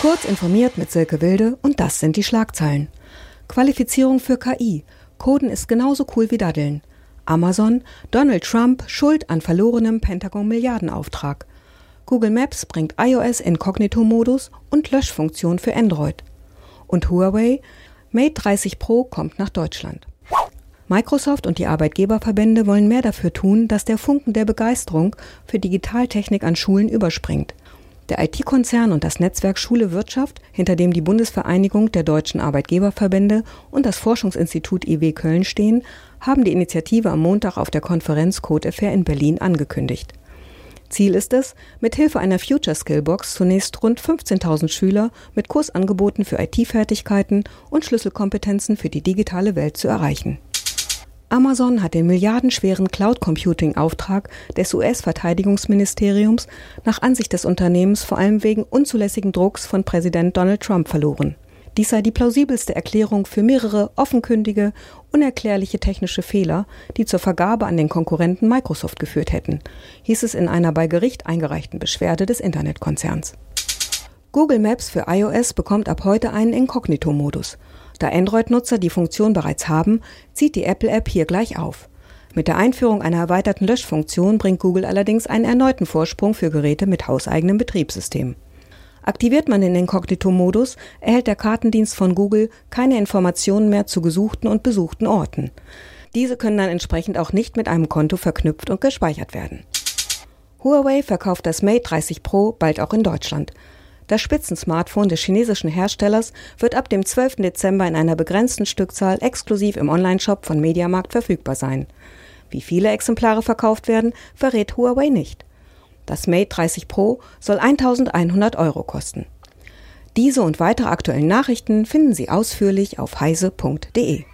Kurz informiert mit Silke Wilde und das sind die Schlagzeilen. Qualifizierung für KI. Coden ist genauso cool wie Daddeln. Amazon, Donald Trump schuld an verlorenem Pentagon-Milliardenauftrag. Google Maps bringt iOS Inkognito-Modus und Löschfunktion für Android. Und Huawei, Mate 30 Pro kommt nach Deutschland. Microsoft und die Arbeitgeberverbände wollen mehr dafür tun, dass der Funken der Begeisterung für Digitaltechnik an Schulen überspringt. Der IT-Konzern und das Netzwerk Schule Wirtschaft, hinter dem die Bundesvereinigung der deutschen Arbeitgeberverbände und das Forschungsinstitut IW Köln stehen, haben die Initiative am Montag auf der Konferenz Code Affair in Berlin angekündigt. Ziel ist es, mithilfe einer Future Skill Box zunächst rund 15.000 Schüler mit Kursangeboten für IT-Fertigkeiten und Schlüsselkompetenzen für die digitale Welt zu erreichen. Amazon hat den milliardenschweren Cloud Computing Auftrag des US-Verteidigungsministeriums nach Ansicht des Unternehmens vor allem wegen unzulässigen Drucks von Präsident Donald Trump verloren. Dies sei die plausibelste Erklärung für mehrere offenkündige, unerklärliche technische Fehler, die zur Vergabe an den Konkurrenten Microsoft geführt hätten, hieß es in einer bei Gericht eingereichten Beschwerde des Internetkonzerns. Google Maps für iOS bekommt ab heute einen Inkognito-Modus. Da Android-Nutzer die Funktion bereits haben, zieht die Apple-App hier gleich auf. Mit der Einführung einer erweiterten Löschfunktion bringt Google allerdings einen erneuten Vorsprung für Geräte mit hauseigenem Betriebssystem. Aktiviert man den Inkognito-Modus, erhält der Kartendienst von Google keine Informationen mehr zu gesuchten und besuchten Orten. Diese können dann entsprechend auch nicht mit einem Konto verknüpft und gespeichert werden. Huawei verkauft das Mate 30 Pro bald auch in Deutschland. Das Spitzensmartphone des chinesischen Herstellers wird ab dem 12. Dezember in einer begrenzten Stückzahl exklusiv im Onlineshop von Mediamarkt verfügbar sein. Wie viele Exemplare verkauft werden, verrät Huawei nicht. Das Mate 30 Pro soll 1100 Euro kosten. Diese und weitere aktuellen Nachrichten finden Sie ausführlich auf heise.de.